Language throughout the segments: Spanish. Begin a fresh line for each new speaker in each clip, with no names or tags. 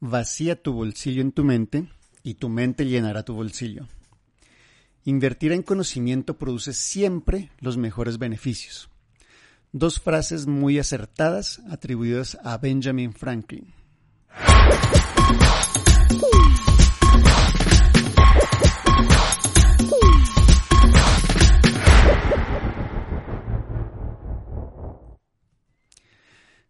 Vacía tu bolsillo en tu mente y tu mente llenará tu bolsillo. Invertir en conocimiento produce siempre los mejores beneficios. Dos frases muy acertadas atribuidas a Benjamin Franklin.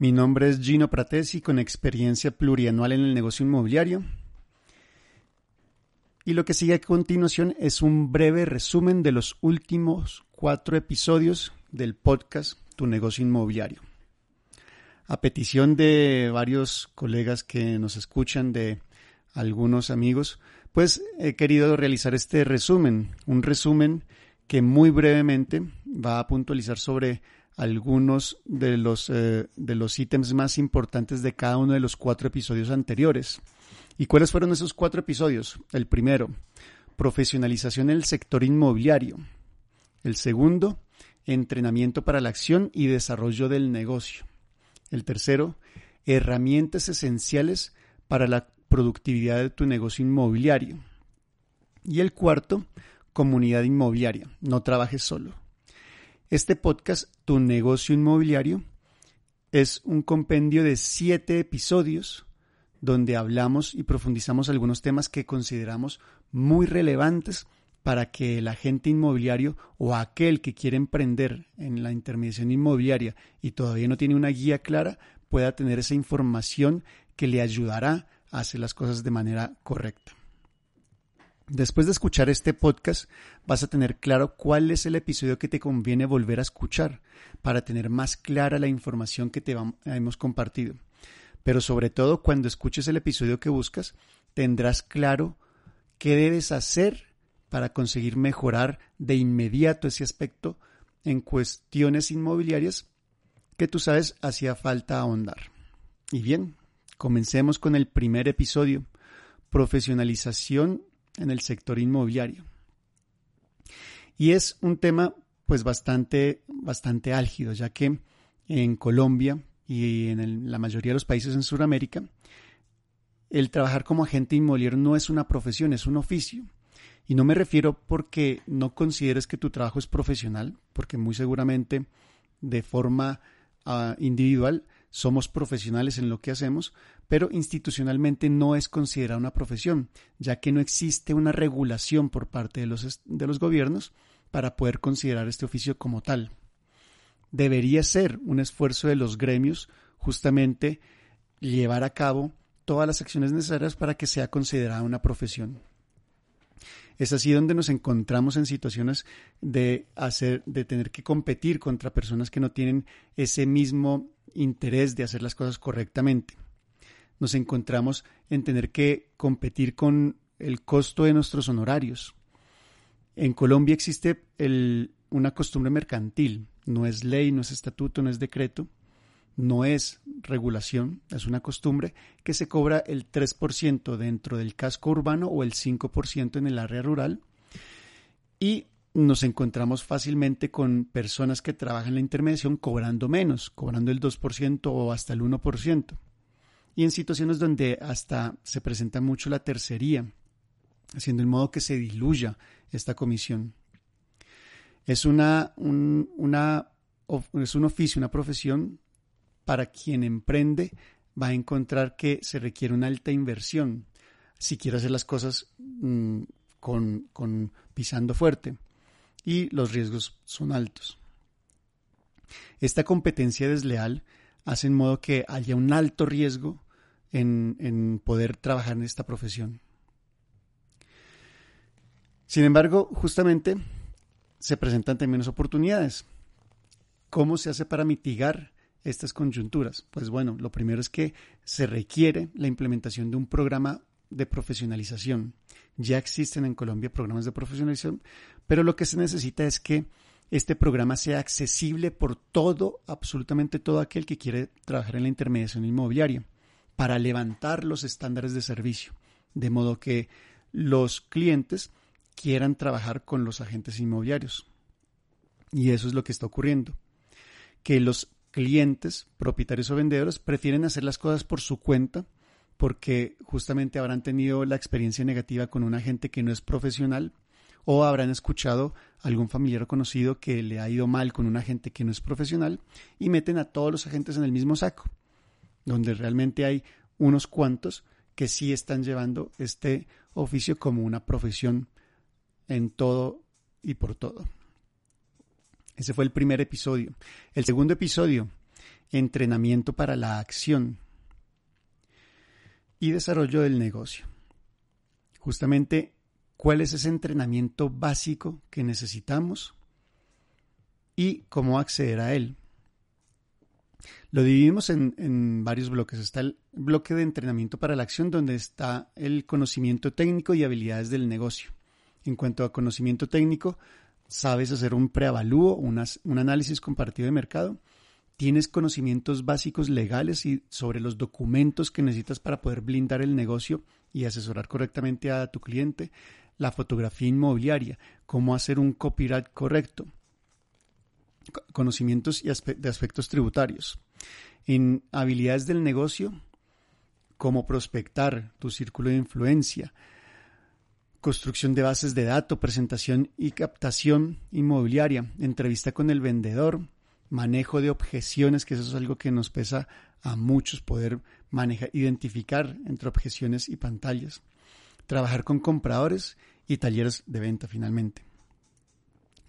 Mi nombre es Gino Pratesi con experiencia plurianual en el negocio inmobiliario. Y lo que sigue a continuación es un breve resumen de los últimos cuatro episodios del podcast Tu negocio inmobiliario. A petición de varios colegas que nos escuchan, de algunos amigos, pues he querido realizar este resumen, un resumen que muy brevemente va a puntualizar sobre algunos de los, eh, de los ítems más importantes de cada uno de los cuatro episodios anteriores. ¿Y cuáles fueron esos cuatro episodios? El primero, profesionalización en el sector inmobiliario. El segundo, entrenamiento para la acción y desarrollo del negocio. El tercero, herramientas esenciales para la productividad de tu negocio inmobiliario. Y el cuarto, comunidad inmobiliaria. No trabajes solo. Este podcast, Tu negocio inmobiliario, es un compendio de siete episodios donde hablamos y profundizamos algunos temas que consideramos muy relevantes para que el agente inmobiliario o aquel que quiere emprender en la intermediación inmobiliaria y todavía no tiene una guía clara pueda tener esa información que le ayudará a hacer las cosas de manera correcta. Después de escuchar este podcast, vas a tener claro cuál es el episodio que te conviene volver a escuchar para tener más clara la información que te hemos compartido. Pero sobre todo, cuando escuches el episodio que buscas, tendrás claro qué debes hacer para conseguir mejorar de inmediato ese aspecto en cuestiones inmobiliarias que tú sabes hacía falta ahondar. Y bien, comencemos con el primer episodio, profesionalización en el sector inmobiliario. Y es un tema pues bastante, bastante álgido, ya que en Colombia y en la mayoría de los países en Sudamérica, el trabajar como agente inmobiliario no es una profesión, es un oficio. Y no me refiero porque no consideres que tu trabajo es profesional, porque muy seguramente de forma ah, individual somos profesionales en lo que hacemos, pero institucionalmente no es considerada una profesión, ya que no existe una regulación por parte de los, de los gobiernos para poder considerar este oficio como tal. Debería ser un esfuerzo de los gremios justamente llevar a cabo todas las acciones necesarias para que sea considerada una profesión. Es así donde nos encontramos en situaciones de hacer, de tener que competir contra personas que no tienen ese mismo interés de hacer las cosas correctamente. Nos encontramos en tener que competir con el costo de nuestros honorarios. En Colombia existe una costumbre mercantil, no es ley, no es estatuto, no es decreto, no es regulación, es una costumbre que se cobra el 3% dentro del casco urbano o el 5% en el área rural y nos encontramos fácilmente con personas que trabajan en la intermediación cobrando menos, cobrando el 2% o hasta el 1%. Y en situaciones donde hasta se presenta mucho la tercería, haciendo en modo que se diluya esta comisión. Es, una, una, es un oficio, una profesión para quien emprende va a encontrar que se requiere una alta inversión si quiere hacer las cosas mm, con pisando fuerte y los riesgos son altos. Esta competencia desleal hace en modo que haya un alto riesgo en, en poder trabajar en esta profesión. Sin embargo, justamente se presentan también oportunidades. ¿Cómo se hace para mitigar estas conjunturas? Pues bueno, lo primero es que se requiere la implementación de un programa de profesionalización. Ya existen en Colombia programas de profesionalización, pero lo que se necesita es que este programa sea accesible por todo, absolutamente todo aquel que quiere trabajar en la intermediación inmobiliaria, para levantar los estándares de servicio, de modo que los clientes quieran trabajar con los agentes inmobiliarios. Y eso es lo que está ocurriendo, que los clientes, propietarios o vendedores, prefieren hacer las cosas por su cuenta porque justamente habrán tenido la experiencia negativa con un agente que no es profesional o habrán escuchado algún familiar conocido que le ha ido mal con un agente que no es profesional y meten a todos los agentes en el mismo saco, donde realmente hay unos cuantos que sí están llevando este oficio como una profesión en todo y por todo. Ese fue el primer episodio. El segundo episodio, entrenamiento para la acción y desarrollo del negocio. Justamente cuál es ese entrenamiento básico que necesitamos y cómo acceder a él. Lo dividimos en, varios bloques. Está el bloque de entrenamiento para la acción, donde está el conocimiento técnico y habilidades del negocio. En cuanto a conocimiento técnico, sabes hacer un preavalúo, un análisis compartido de mercado, tienes conocimientos básicos legales y sobre los documentos que necesitas para poder blindar el negocio y asesorar correctamente a tu cliente, la fotografía inmobiliaria, cómo hacer un copyright correcto, conocimientos y de aspectos tributarios. En habilidades del negocio, cómo prospectar tu círculo de influencia, construcción de bases de datos, presentación y captación inmobiliaria, entrevista con el vendedor, manejo de objeciones, que eso es algo que nos pesa a muchos poder manejar, identificar entre objeciones y pantallas, trabajar con compradores y talleres de venta finalmente.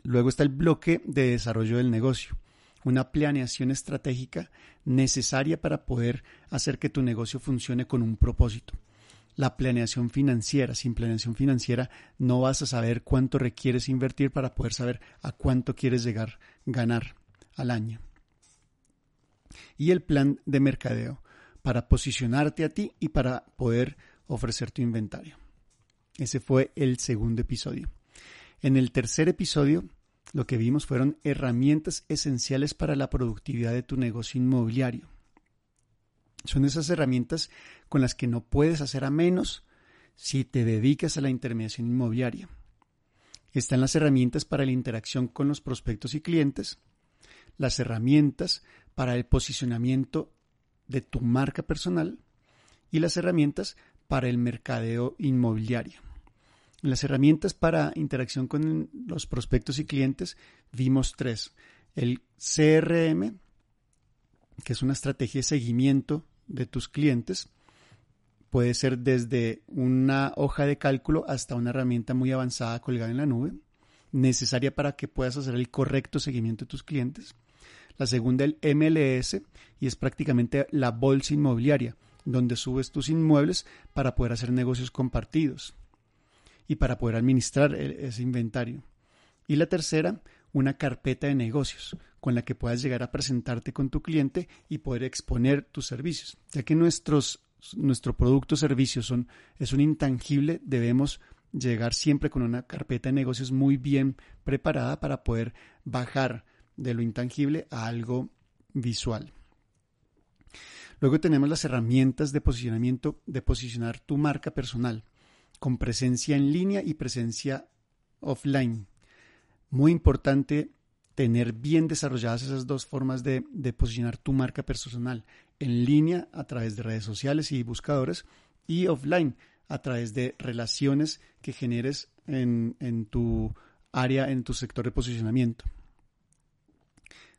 Luego está el bloque de desarrollo del negocio, una planeación estratégica necesaria para poder hacer que tu negocio funcione con un propósito. La planeación financiera, sin planeación financiera no vas a saber cuánto requieres invertir para poder saber a cuánto quieres llegar, ganar al año. Y el plan de mercadeo para posicionarte a ti y para poder ofrecer tu inventario. Ese fue el segundo episodio. En el tercer episodio, lo que vimos fueron herramientas esenciales para la productividad de tu negocio inmobiliario. Son esas herramientas con las que no puedes hacer a menos si te dedicas a la intermediación inmobiliaria. Están las herramientas para la interacción con los prospectos y clientes, las herramientas para el posicionamiento de tu marca personal y las herramientas para el mercadeo inmobiliario. Las herramientas para interacción con los prospectos y clientes vimos tres. El CRM, que es una estrategia de seguimiento de tus clientes. Puede ser desde una hoja de cálculo hasta una herramienta muy avanzada colgada en la nube, necesaria para que puedas hacer el correcto seguimiento de tus clientes. La segunda, el MLS, y es prácticamente la bolsa inmobiliaria, donde subes tus inmuebles para poder hacer negocios compartidos y para poder administrar e-, ese inventario. Y la tercera, una carpeta de negocios con la que puedas llegar a presentarte con tu cliente y poder exponer tus servicios. Ya que nuestros, nuestro producto o servicio son, es un intangible, debemos llegar siempre con una carpeta de negocios muy bien preparada para poder bajar de lo intangible a algo visual. Luego tenemos las herramientas de posicionamiento, de posicionar tu marca personal, con presencia en línea y presencia offline. Muy importante tener bien desarrolladas esas dos formas de, posicionar tu marca personal, en línea a través de redes sociales y buscadores y offline a través de relaciones que generes en, en tu área, en tu sector de posicionamiento.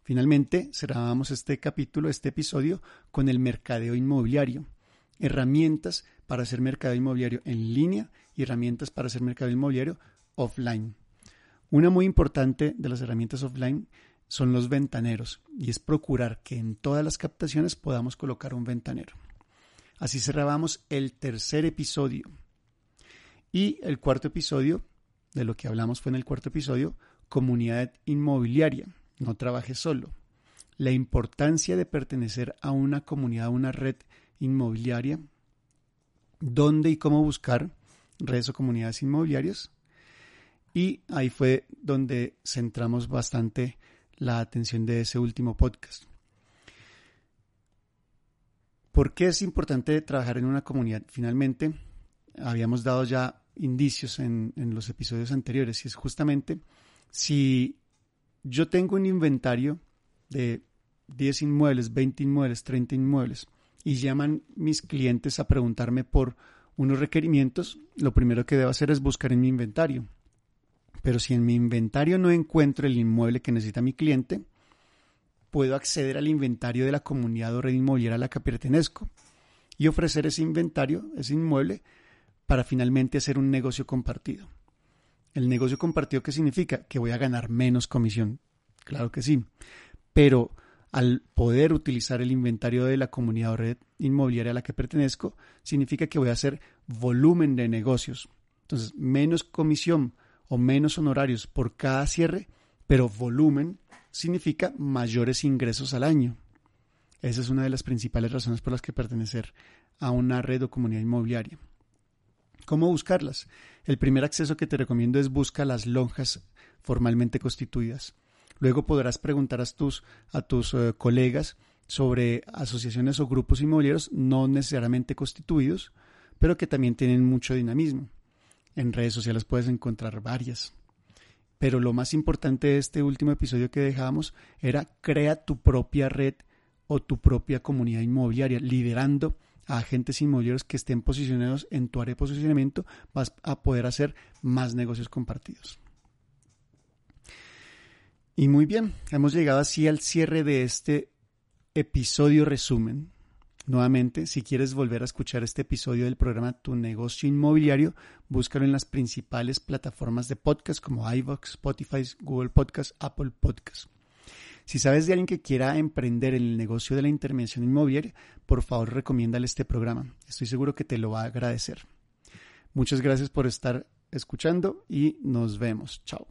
Finalmente, cerramos este capítulo, este episodio, con el mercadeo inmobiliario. Herramientas para hacer mercadeo inmobiliario en línea y herramientas para hacer mercadeo inmobiliario offline. Una muy importante de las herramientas offline son los ventaneros y es procurar que en todas las captaciones podamos colocar un ventanero. Así cerrábamos el tercer episodio. Y el cuarto episodio, de lo que hablamos fue en el cuarto episodio, comunidad inmobiliaria no trabajes solo. La importancia de pertenecer a una comunidad, a una red inmobiliaria, dónde y cómo buscar redes o comunidades inmobiliarias. Y ahí fue donde centramos bastante la atención de ese último podcast. ¿Por qué es importante trabajar en una comunidad? Finalmente, habíamos dado ya indicios en, los episodios anteriores y es justamente si yo tengo un inventario de 10 inmuebles, 20 inmuebles, 30 inmuebles y llaman mis clientes a preguntarme por unos requerimientos, lo primero que debo hacer es buscar en mi inventario. Pero si en mi inventario no encuentro el inmueble que necesita mi cliente, puedo acceder al inventario de la comunidad o red inmobiliaria a la que pertenezco y ofrecer ese inventario, ese inmueble, para finalmente hacer un negocio compartido. ¿El negocio compartido qué significa? Que voy a ganar menos comisión. Claro que sí. Pero al poder utilizar el inventario de la comunidad o red inmobiliaria a la que pertenezco, significa que voy a hacer volumen de negocios. Entonces, menos comisión o menos honorarios por cada cierre, pero volumen significa mayores ingresos al año. Esa es una de las principales razones por las que pertenecer a una red o comunidad inmobiliaria. ¿Cómo buscarlas? El primer acceso que te recomiendo es busca las lonjas formalmente constituidas. Luego podrás preguntar a tus, a tus eh, colegas sobre asociaciones o grupos inmobiliarios no necesariamente constituidos, pero que también tienen mucho dinamismo. En redes sociales puedes encontrar varias. Pero lo más importante de este último episodio que dejamos era crea tu propia red o tu propia comunidad inmobiliaria, liderando a agentes inmobiliarios que estén posicionados en tu área de posicionamiento, vas a poder hacer más negocios compartidos. Y muy bien, hemos llegado así al cierre de este episodio resumen. Nuevamente, si quieres volver a escuchar este episodio del programa Tu negocio inmobiliario, búscalo en las principales plataformas de podcast como iVoox, Spotify, Google Podcast, Apple Podcast. Si sabes de alguien que quiera emprender en el negocio de la intervención inmobiliaria, por favor recomiéndale este programa. Estoy seguro que te lo va a agradecer. Muchas gracias por estar escuchando y nos vemos. Chao.